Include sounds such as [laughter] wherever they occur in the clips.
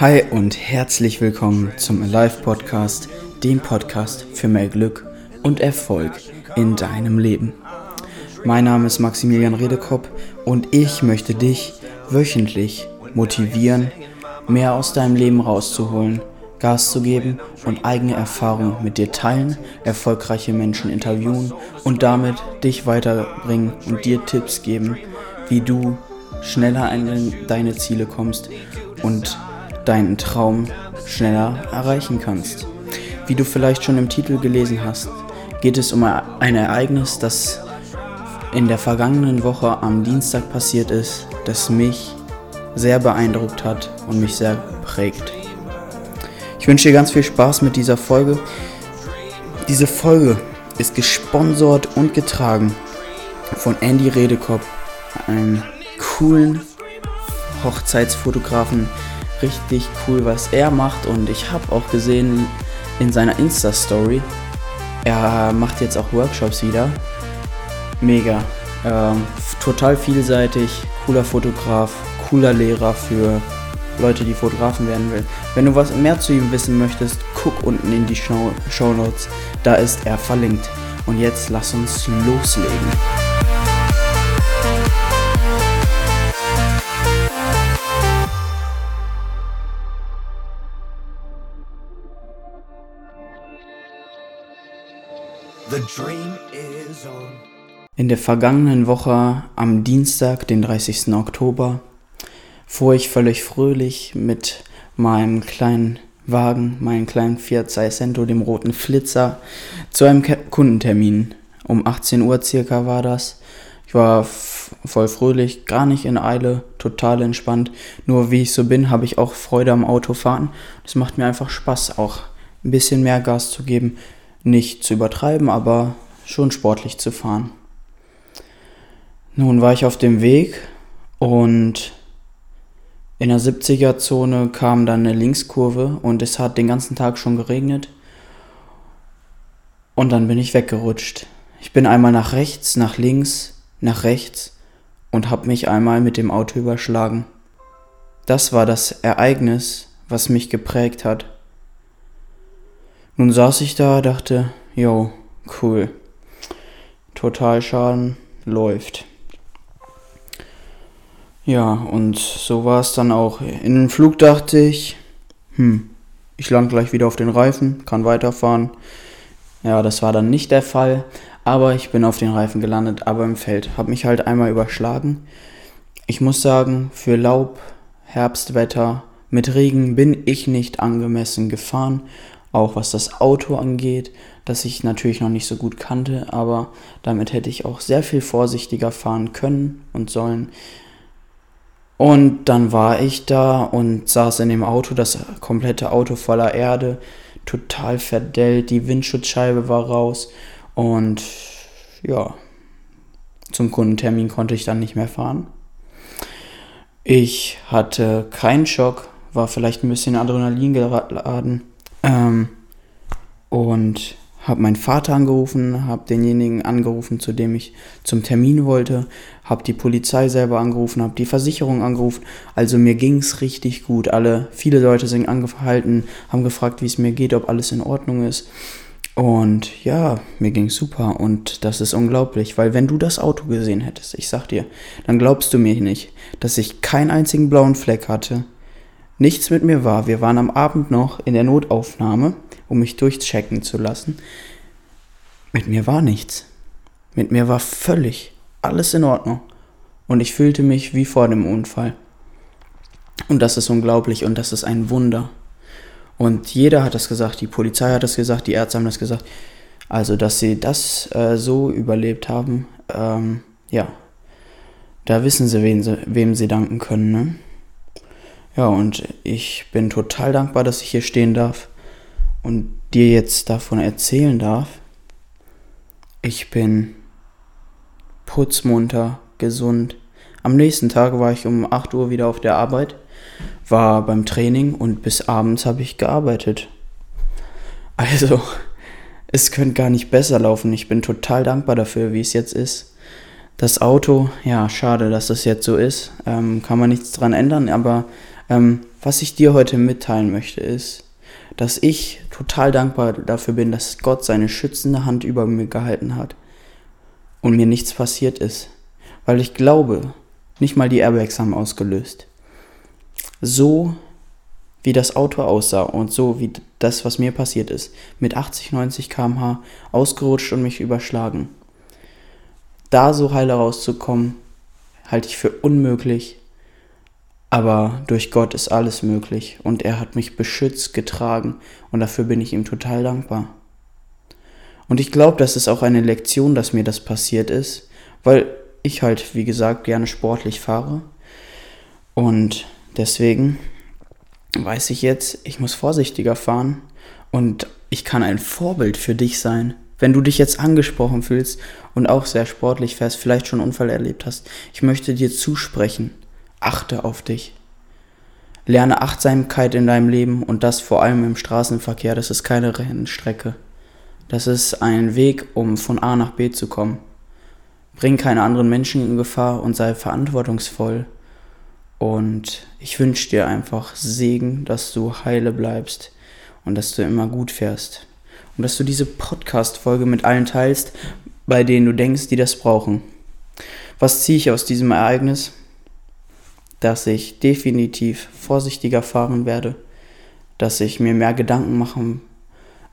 Hi und herzlich willkommen zum Alive Podcast, dem Podcast für mehr Glück und Erfolg in deinem Leben. Mein Name ist Maximilian Redekopp und ich möchte dich wöchentlich motivieren, mehr aus deinem Leben rauszuholen, Gas zu geben und eigene Erfahrungen mit dir teilen, erfolgreiche Menschen interviewen und damit dich weiterbringen und dir Tipps geben, wie du schneller an deine Ziele kommst und deinen Traum schneller erreichen kannst. Wie du vielleicht schon im Titel gelesen hast, geht es um ein Ereignis, das in der vergangenen Woche am Dienstag passiert ist, das mich sehr beeindruckt hat und mich sehr prägt. Ich wünsche dir ganz viel Spaß mit dieser Folge. Diese Folge ist gesponsert und getragen von Andy Redekopp, einem coolen Hochzeitsfotografen. Richtig cool, was er macht und ich habe auch gesehen in seiner Insta-Story, er macht jetzt auch Workshops wieder. Mega. Ähm, total vielseitig, cooler Fotograf, cooler Lehrer für Leute, die Fotografen werden will. Wenn du was mehr zu ihm wissen möchtest, guck unten in die Show Notes. Da ist er verlinkt. Und jetzt lass uns loslegen. In der vergangenen Woche am Dienstag, den 30. Oktober, fuhr ich völlig fröhlich mit meinem kleinen Wagen, meinem kleinen Fiat Seicento, dem roten Flitzer, zu einem Kundentermin. Um 18 Uhr circa war das. Ich war voll fröhlich, gar nicht in Eile, total entspannt. Nur wie ich so bin, habe ich auch Freude am Autofahren. Es macht mir einfach Spaß, auch ein bisschen mehr Gas zu geben. Nicht zu übertreiben, aber schon sportlich zu fahren. Nun war ich auf dem Weg und in der 70er-Zone kam dann eine Linkskurve und es hat den ganzen Tag schon geregnet. Und dann bin ich weggerutscht. Ich bin einmal nach rechts, nach links, nach rechts und habe mich einmal mit dem Auto überschlagen. Das war das Ereignis, was mich geprägt hat. Nun saß ich da, dachte, yo, cool. Totalschaden läuft. Ja, und so war es dann auch. In den Flug dachte ich, hm, ich lande gleich wieder auf den Reifen, kann weiterfahren. Ja, das war dann nicht der Fall, aber ich bin auf den Reifen gelandet, aber im Feld. Hab mich halt einmal überschlagen. Ich muss sagen, für Laub, Herbstwetter, mit Regen bin ich nicht angemessen gefahren, auch was das Auto angeht, das ich natürlich noch nicht so gut kannte, aber damit hätte ich auch sehr viel vorsichtiger fahren können und sollen. Und dann war ich da und saß in dem Auto, das komplette Auto voller Erde, total verdellt, die Windschutzscheibe war raus und ja, zum Kundentermin konnte ich dann nicht mehr fahren. Ich hatte keinen Schock, war vielleicht ein bisschen Adrenalin geladen ähm, und habe meinen Vater angerufen, habe denjenigen angerufen, zu dem ich zum Termin wollte, habe die Polizei selber angerufen, habe die Versicherung angerufen. Also mir ging es richtig gut. Alle, viele Leute sind angehalten, haben gefragt, wie es mir geht, ob alles in Ordnung ist. Und ja, mir ging super und das ist unglaublich, weil wenn du das Auto gesehen hättest, ich sag dir, dann glaubst du mir nicht, dass ich keinen einzigen blauen Fleck hatte, nichts mit mir war. Wir waren am Abend noch in der Notaufnahme um mich durchchecken zu lassen. Mit mir war nichts. Mit mir war völlig alles in Ordnung. Und ich fühlte mich wie vor dem Unfall. Und das ist unglaublich und das ist ein Wunder. Und jeder hat das gesagt, die Polizei hat das gesagt, die Ärzte haben das gesagt. Also, dass sie das äh, so überlebt haben, ähm, ja, da wissen sie, wem sie, wem sie danken können. Ne? Ja, und ich bin total dankbar, dass ich hier stehen darf und dir jetzt davon erzählen darf, ich bin putzmunter, gesund. Am nächsten Tag war ich um 8 Uhr wieder auf der Arbeit, war beim Training und bis abends habe ich gearbeitet. Also, [laughs] es könnte gar nicht besser laufen. Ich bin total dankbar dafür, wie es jetzt ist. Das Auto, ja, schade, dass das jetzt so ist. Ähm, kann man nichts dran ändern, aber ähm, was ich dir heute mitteilen möchte, ist, dass ich total dankbar dafür bin, dass Gott seine schützende Hand über mir gehalten hat und mir nichts passiert ist. Weil ich glaube, nicht mal die Airbags haben ausgelöst. So wie das Auto aussah und so wie das, was mir passiert ist, mit 80, 90 km/h ausgerutscht und mich überschlagen. Da so heile rauszukommen, halte ich für unmöglich. Aber durch Gott ist alles möglich und er hat mich beschützt, getragen und dafür bin ich ihm total dankbar. Und ich glaube, das ist auch eine Lektion, dass mir das passiert ist, weil ich halt, wie gesagt, gerne sportlich fahre. Und deswegen weiß ich jetzt, ich muss vorsichtiger fahren und ich kann ein Vorbild für dich sein. Wenn du dich jetzt angesprochen fühlst und auch sehr sportlich fährst, vielleicht schon einen Unfall erlebt hast, ich möchte dir zusprechen, achte auf dich. Lerne Achtsamkeit in deinem Leben und das vor allem im Straßenverkehr. Das ist keine Rennstrecke. Das ist ein Weg, um von A nach B zu kommen. Bring keine anderen Menschen in Gefahr und sei verantwortungsvoll. Und ich wünsche dir einfach Segen, dass du heile bleibst und dass du immer gut fährst. Und dass du diese Podcast-Folge mit allen teilst, bei denen du denkst, die das brauchen. Was ziehe ich aus diesem Ereignis? Dass ich definitiv vorsichtiger fahren werde, dass ich mir mehr Gedanken machen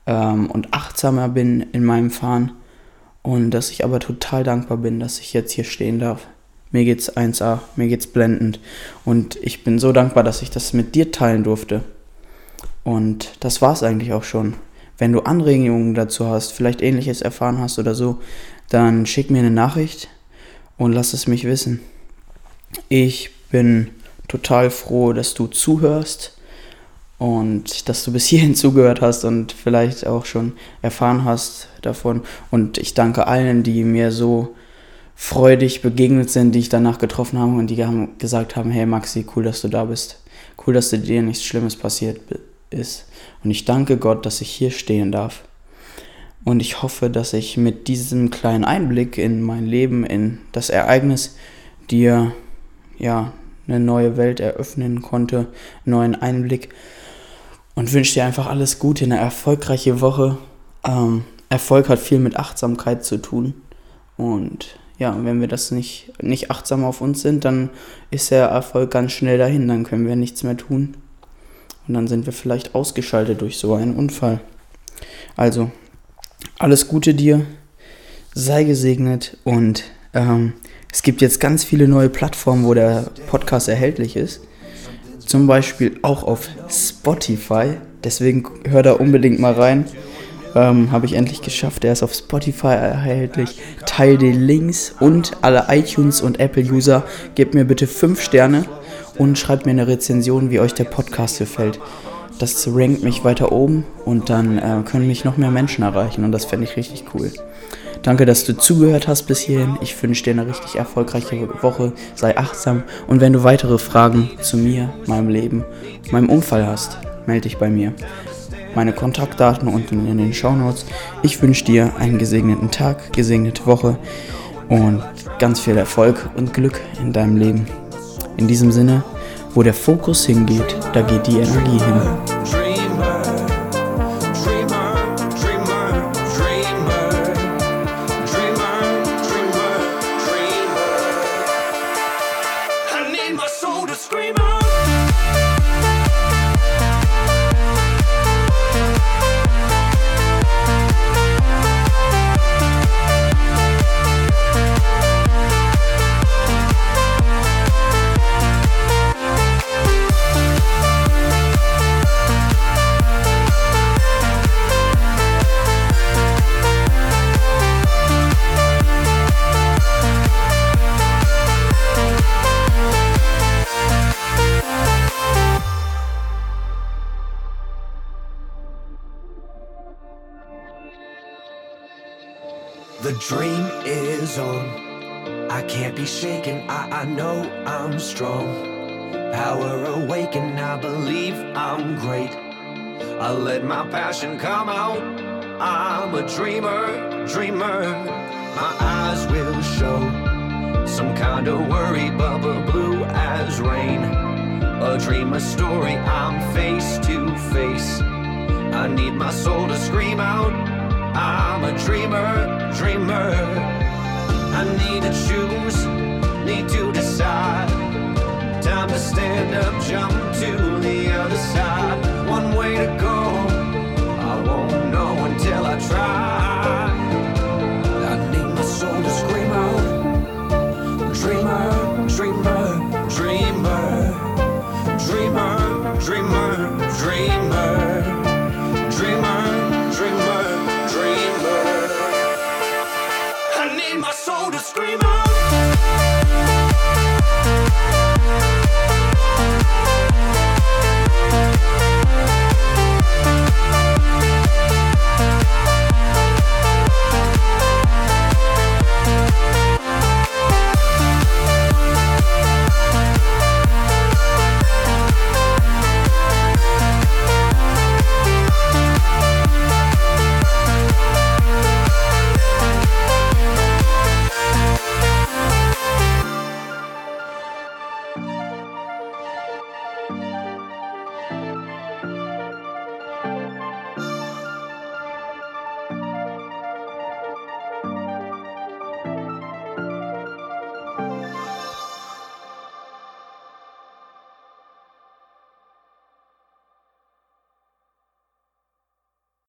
ähm, und achtsamer bin in meinem Fahren und dass ich aber total dankbar bin, dass ich jetzt hier stehen darf. Mir geht's 1A, mir geht's blendend und ich bin so dankbar, dass ich das mit dir teilen durfte. Und das war's eigentlich auch schon. Wenn du Anregungen dazu hast, vielleicht ähnliches erfahren hast oder so, dann schick mir eine Nachricht und lass es mich wissen. Ich bin total froh, dass du zuhörst und dass du bis hierhin [laughs] zugehört hast und vielleicht auch schon erfahren hast davon. Und ich danke allen, die mir so freudig begegnet sind, die ich danach getroffen habe und die haben gesagt haben, hey Maxi, cool, dass du da bist. Cool, dass dir nichts Schlimmes passiert ist. Und ich danke Gott, dass ich hier stehen darf. Und ich hoffe, dass ich mit diesem kleinen Einblick in mein Leben, in das Ereignis, dir ja eine neue Welt eröffnen konnte, einen neuen Einblick und wünsche dir einfach alles Gute, eine erfolgreiche Woche. Ähm, Erfolg hat viel mit Achtsamkeit zu tun und ja, wenn wir das nicht, nicht achtsam auf uns sind, dann ist der Erfolg ganz schnell dahin, dann können wir nichts mehr tun. Und dann sind wir vielleicht ausgeschaltet durch so einen Unfall. Also, alles Gute dir, sei gesegnet und ähm, es gibt jetzt ganz viele neue Plattformen, wo der Podcast erhältlich ist. Zum Beispiel auch auf Spotify. Deswegen hör da unbedingt mal rein. Ähm, Habe ich endlich geschafft. Der ist auf Spotify erhältlich. Teil die Links und alle iTunes und Apple-User. Gebt mir bitte 5 Sterne und schreibt mir eine Rezension, wie euch der Podcast gefällt. Das rankt mich weiter oben und dann äh, können mich noch mehr Menschen erreichen und das fände ich richtig cool. Danke, dass du zugehört hast bis hierhin. Ich wünsche dir eine richtig erfolgreiche Woche. Sei achtsam und wenn du weitere Fragen zu mir, meinem Leben, meinem Unfall hast, melde dich bei mir. Meine Kontaktdaten unten in den Shownotes. Ich wünsche dir einen gesegneten Tag, gesegnete Woche und ganz viel Erfolg und Glück in deinem Leben. In diesem Sinne, wo der Fokus hingeht, da geht die Energie hin. Dream is on. I can't be shaken. I, I know I'm strong. Power awaken. I believe I'm great. I let my passion come out. I'm a dreamer, dreamer. My eyes will show some Kinda worry, but blue as rain. A dream, a story, I'm face to face. I need my soul to scream out. I'm a dreamer, dreamer. I need to choose, need to decide. Time to stand up, jump to the other side. One way to go, I won't know until I try. I need my soul to scream out. Dreamer, dreamer, dreamer, dreamer, dreamer, dreamer.